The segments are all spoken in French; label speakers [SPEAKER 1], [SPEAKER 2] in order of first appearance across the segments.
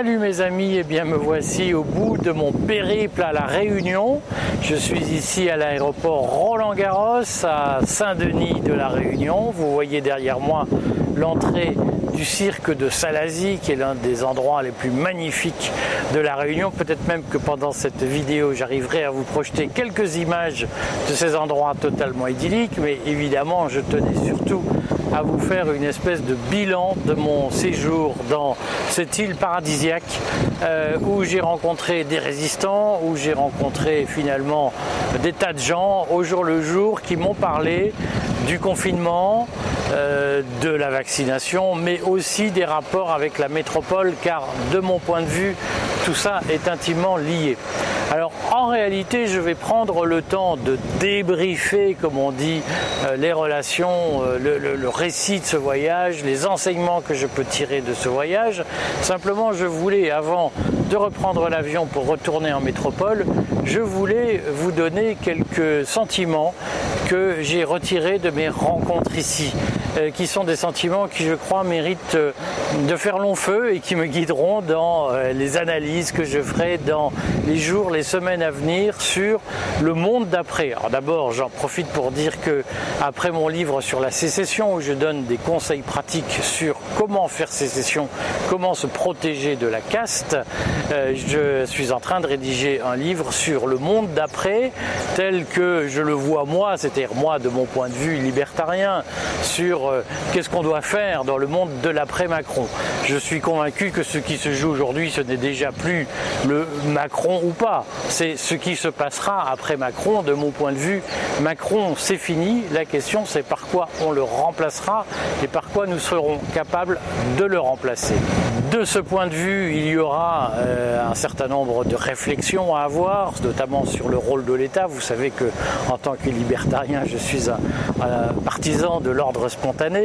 [SPEAKER 1] Salut mes amis, et eh bien me voici au bout de mon périple à la Réunion. Je suis ici à l'aéroport Roland Garros à Saint-Denis de la Réunion. Vous voyez derrière moi l'entrée du cirque de Salazie, qui est l'un des endroits les plus magnifiques de la Réunion. Peut-être même que pendant cette vidéo, j'arriverai à vous projeter quelques images de ces endroits totalement idylliques, mais évidemment, je tenais surtout à vous faire une espèce de bilan de mon séjour dans cette île paradisiaque euh, où j'ai rencontré des résistants, où j'ai rencontré finalement des tas de gens au jour le jour qui m'ont parlé du confinement, euh, de la vaccination, mais aussi des rapports avec la métropole, car de mon point de vue, tout ça est intimement lié. Alors en réalité, je vais prendre le temps de débriefer, comme on dit, euh, les relations, euh, le, récit de ce voyage, les enseignements que je peux tirer de ce voyage. Simplement, je voulais, avant de reprendre l'avion pour retourner en métropole, je voulais vous donner quelques sentiments que j'ai retirés de mes rencontres ici. Euh, qui sont des sentiments qui, je crois, méritent euh, de faire long feu et qui me guideront dans euh, les analyses que je ferai dans les jours, les semaines à venir sur le monde d'après. Alors d'abord, j'en profite pour dire que après mon livre sur la sécession, où je donne des conseils pratiques sur comment faire sécession, comment se protéger de la caste, je suis en train de rédiger un livre sur le monde d'après, tel que je le vois moi, c'est-à-dire moi de mon point de vue libertarien, sur euh, qu'est-ce qu'on doit faire dans le monde de l'après-Macron. Je suis convaincu que ce qui se joue aujourd'hui, ce n'est déjà plus le Macron ou pas, c'est ce qui se passera après Macron. De mon point de vue, Macron, c'est fini. La question, c'est par quoi on le remplacera et par quoi nous serons capables de le remplacer. De ce point de vue, il y aura euh, un certain nombre de réflexions à avoir, notamment sur le rôle de l'État. Vous savez que, en tant que libertarien, je suis un, un partisan de l'ordre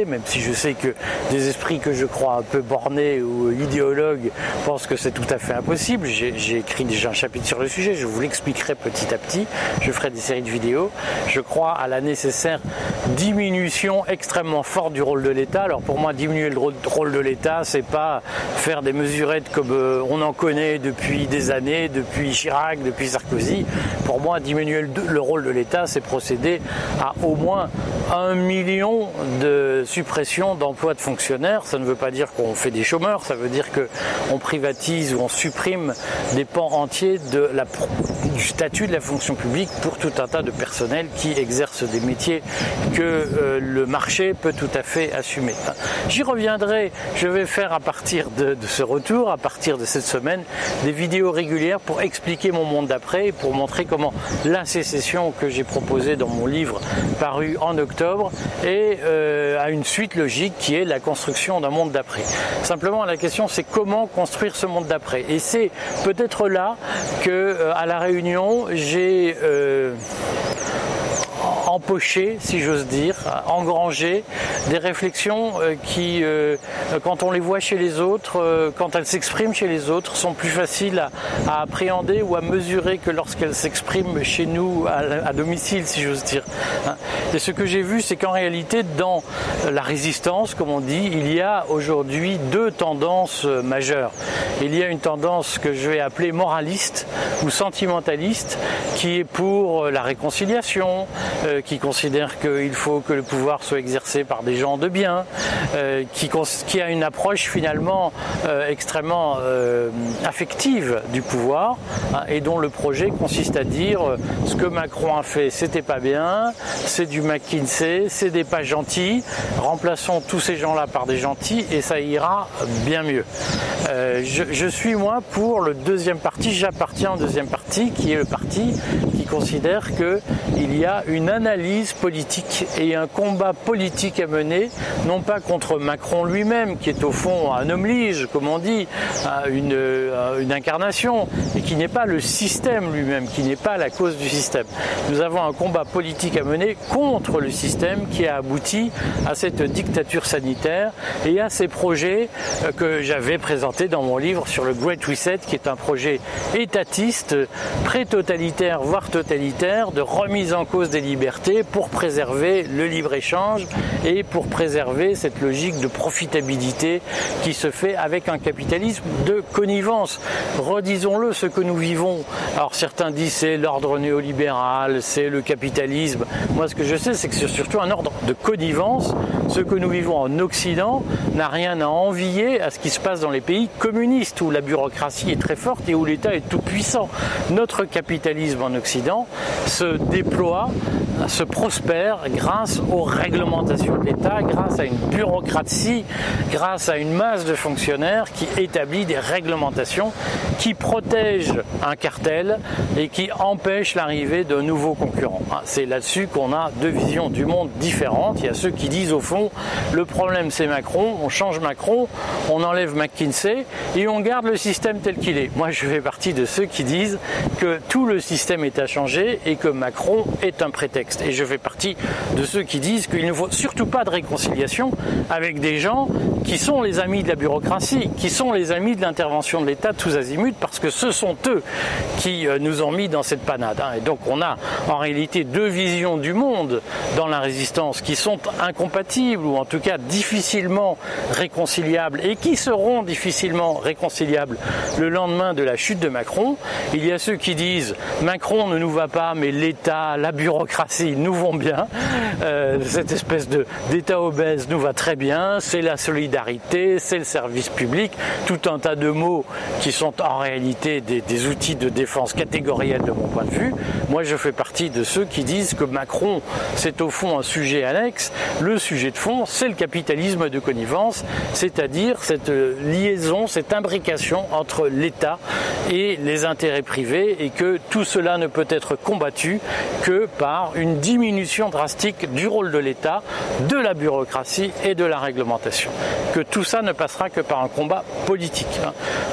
[SPEAKER 1] même si je sais que des esprits que je crois un peu bornés ou idéologues pensent que c'est tout à fait impossible. J'ai écrit déjà un chapitre sur le sujet, je vous l'expliquerai petit à petit, je ferai des séries de vidéos. Je crois à la nécessaire diminution extrêmement forte du rôle de l'État. Alors pour moi, diminuer le rôle de l'État, c'est pas faire des mesurettes comme euh, on en connaît depuis des années, depuis Chirac, depuis Sarkozy. Pour moi, diminuer le rôle de l'État, c'est procéder à au moins un million de suppression d'emplois de fonctionnaires. Ça ne veut pas dire qu'on fait des chômeurs, ça veut dire qu'on privatise ou on supprime des pans entiers du statut de la fonction publique pour tout un tas de personnels qui exercent des métiers que euh, le marché peut tout à fait assumer. J'y reviendrai, je vais faire à partir de, ce retour, à partir de cette semaine, des vidéos régulières pour expliquer mon monde d'après et pour montrer comment la sécession que j'ai proposée dans mon livre paru en octobre euh, à une suite logique qui est la construction d'un monde d'après. Simplement la question c'est comment construire ce monde d'après. Et c'est peut-être là que euh, à la Réunion j'ai euh, empocher, si j'ose dire, engranger des réflexions euh, qui, euh, quand on les voit chez les autres, euh, quand elles s'expriment chez les autres, sont plus faciles à, appréhender ou à mesurer que lorsqu'elles s'expriment chez nous à, domicile, si j'ose dire. Hein. Et ce que j'ai vu, c'est qu'en réalité, dans la résistance, comme on dit, il y a aujourd'hui deux tendances majeures. Il y a une tendance que je vais appeler moraliste ou sentimentaliste, qui est pour la réconciliation, qui considère qu'il faut que le pouvoir soit exercé par des gens de bien, euh, qui, a une approche finalement euh, extrêmement euh, affective du pouvoir hein, et dont le projet consiste à dire ce que Macron a fait, c'était pas bien, c'est du McKinsey, c'est des pas gentils, remplaçons tous ces gens-là par des gentils et ça ira bien mieux. Je, je, suis moi pour le deuxième parti, j'appartiens au deuxième parti qui est le parti considère qu'il y a une analyse politique et un combat politique à mener, non pas contre Macron lui-même, qui est au fond un homme lige, comme on dit, une, une incarnation, et qui n'est pas le système lui-même, qui n'est pas la cause du système. Nous avons un combat politique à mener contre le système qui a abouti à cette dictature sanitaire et à ces projets euh, que j'avais présentés dans mon livre sur le Great Reset, qui est un projet étatiste, pré-totalitaire, voire totalitaire de remise en cause des libertés pour préserver le libre-échange et pour préserver cette logique de profitabilité qui se fait avec un capitalisme de connivence. Redisons-le, ce que nous vivons, alors certains disent c'est l'ordre néolibéral, c'est le capitalisme. Moi ce que je sais c'est que c'est surtout un ordre de connivence. Ce que nous vivons en Occident n'a rien à envier à ce qui se passe dans les pays communistes où la bureaucratie est très forte et où l'État est tout puissant. Notre capitalisme en Occident se déploie, se prospère grâce aux réglementations de l'État, grâce à une bureaucratie, grâce à une masse de fonctionnaires qui établit des réglementations qui protègent un cartel et qui empêchent l'arrivée de nouveaux concurrents. Ah, c'est là-dessus qu'on a deux visions du monde différentes. Il y a ceux qui disent au fond, le problème c'est Macron, on change Macron, on enlève McKinsey et on garde le système tel qu'il est. Moi je fais partie de ceux qui disent que tout le système est à changer et que Macron est un prétexte. Et je fais partie de ceux qui disent qu'il ne faut surtout pas de réconciliation avec des gens qui sont les amis de la bureaucratie, qui sont les amis de l'intervention de l'État tous azimuts, parce que ce sont eux qui euh, nous ont mis dans cette panade. Hein. Et donc on a en réalité deux visions du monde dans la résistance qui sont incompatibles, ou en tout cas difficilement réconciliables, et qui seront difficilement réconciliables le lendemain de la chute de Macron. Il y a ceux qui disent Macron ne nous va pas, mais l'État, la bureaucratie nous vont bien. Euh, cette espèce d'État obèse nous va très bien. C'est la solidarité, c'est le service public, tout un tas de mots qui sont en réalité des, des outils de défense catégoriels de mon point de vue. Moi, je fais partie de ceux qui disent que Macron, c'est au fond un sujet annexe. Le sujet de fond, c'est le capitalisme de connivence, c'est-à-dire cette liaison, cette imbrication entre l'État et les intérêts privés et que tout cela ne peut être combattu que par une diminution drastique du rôle de l'État, de la bureaucratie et de la réglementation. Que tout ça ne passera que par un combat politique.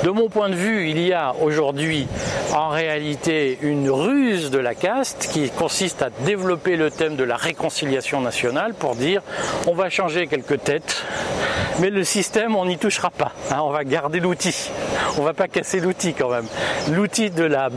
[SPEAKER 1] De mon point de vue, il y a aujourd'hui en réalité une ruse de la caste qui consiste à développer le thème de la réconciliation nationale pour dire on va changer quelques têtes, mais le système on n'y touchera pas. Hein, on va garder l'outil. On va pas casser l'outil quand même. L'outil de la,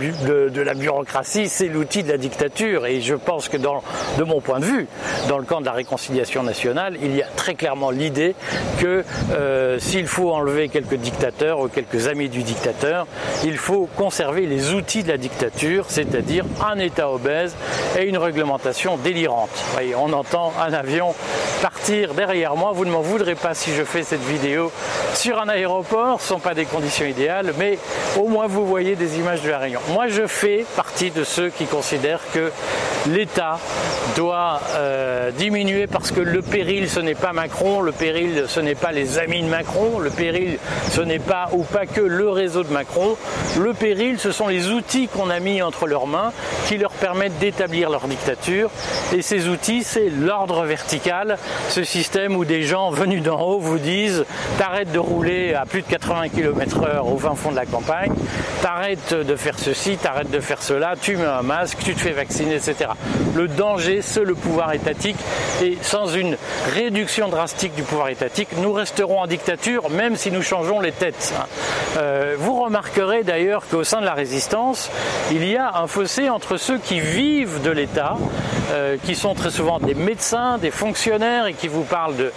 [SPEAKER 1] bureaucratie, c'est l'outil de la dictature. Et je pense que dans, de mon point de vue, dans le camp de la réconciliation nationale, il y a très clairement l'idée que euh, s'il faut enlever quelques dictateurs ou quelques amis du dictateur, il faut conserver les outils de la dictature, c'est-à-dire un État obèse et une réglementation délirante. Voyez, on entend un avion partir derrière moi. Vous ne m'en voudrez pas si je fais cette vidéo sur un aéroport. Ce ne sont pas des conditions idéales, mais au moins vous voyez des images de la. Moi, je fais partie de ceux qui considèrent que l'État doit euh, diminuer parce que le péril, ce n'est pas Macron, le péril, ce n'est pas les amis de Macron, le péril, ce n'est pas ou pas que le réseau de Macron. Le péril, ce sont les outils qu'on a mis entre leurs mains qui leur permettent d'établir leur dictature. Et ces outils, c'est l'ordre vertical, ce système où des gens venus d'en haut vous disent t'arrêtes de rouler à plus de 80 km/h au fin fond de la campagne, t'arrêtes de faire ceci, t'arrêtes de faire cela, tu mets un masque, tu te fais vacciner, etc. Le danger, c'est le pouvoir étatique. Et sans une réduction drastique du pouvoir étatique, nous resterons en dictature, même si nous changeons les têtes. Euh, vous remarquerez d'ailleurs qu'au sein de la résistance, il y a un fossé entre ceux qui vivent de l'État, euh, qui sont très souvent des médecins, des fonctionnaires et qui vous parlent de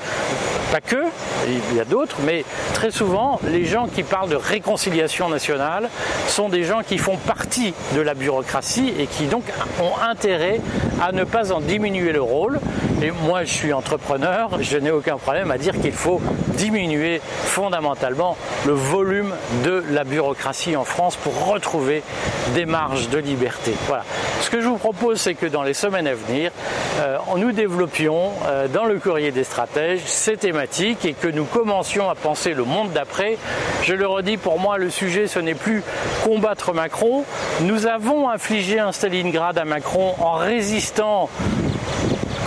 [SPEAKER 1] pas que, il y a d'autres, mais très souvent, les gens qui parlent de réconciliation nationale sont des gens qui font partie de la bureaucratie et qui donc ont intérêt à ne pas en diminuer le rôle. Et moi, je suis entrepreneur, je n'ai aucun problème à dire qu'il faut diminuer fondamentalement le volume de la bureaucratie en France pour retrouver des marges de liberté. Voilà. Ce que je vous propose, c'est que dans les semaines à venir, nous développions euh, dans le courrier des stratèges ces thématiques et que nous commencions à penser le monde d'après. Je le redis, pour moi, le sujet, ce n'est plus combattre Macron. Nous avons infligé un Stalingrad à Macron en résistant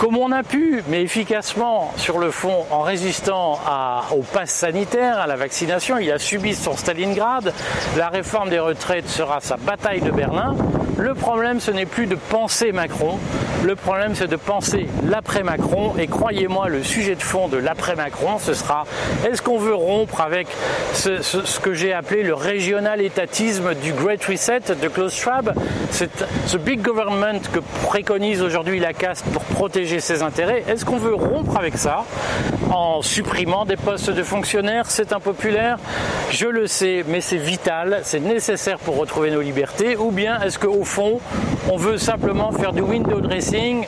[SPEAKER 1] comme on a pu, mais efficacement sur le fond, en résistant au pass sanitaire, à la vaccination, il a subi son Stalingrad. La réforme des retraites sera sa bataille de Berlin. Le problème, ce n'est plus de penser Macron. Le problème, c'est de penser l'après-Macron. Et croyez-moi, le sujet de fond de l'après-Macron, ce sera est-ce qu'on veut rompre avec ce, ce que j'ai appelé le régional étatisme du Great Reset de Klaus Schwab, ce big government que préconise aujourd'hui la caste pour protéger ses intérêts. Est-ce qu'on veut rompre avec ça en supprimant des postes de fonctionnaires? C'est impopulaire, je le sais, mais c'est vital, c'est nécessaire pour retrouver nos libertés. Ou bien est-ce qu'au fond, on veut simplement faire du window dressing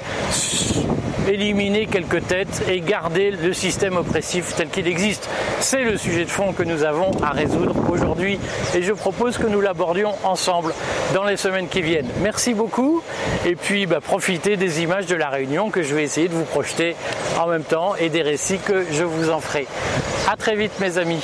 [SPEAKER 1] éliminer quelques têtes et garder le système oppressif tel qu'il existe. C'est le sujet de fond que nous avons à résoudre aujourd'hui et je propose que nous l'abordions ensemble dans les semaines qui viennent. Merci beaucoup et puis bah, profitez des images de la réunion que je vais essayer de vous projeter en même temps et des récits que je vous en ferai. A très vite mes amis.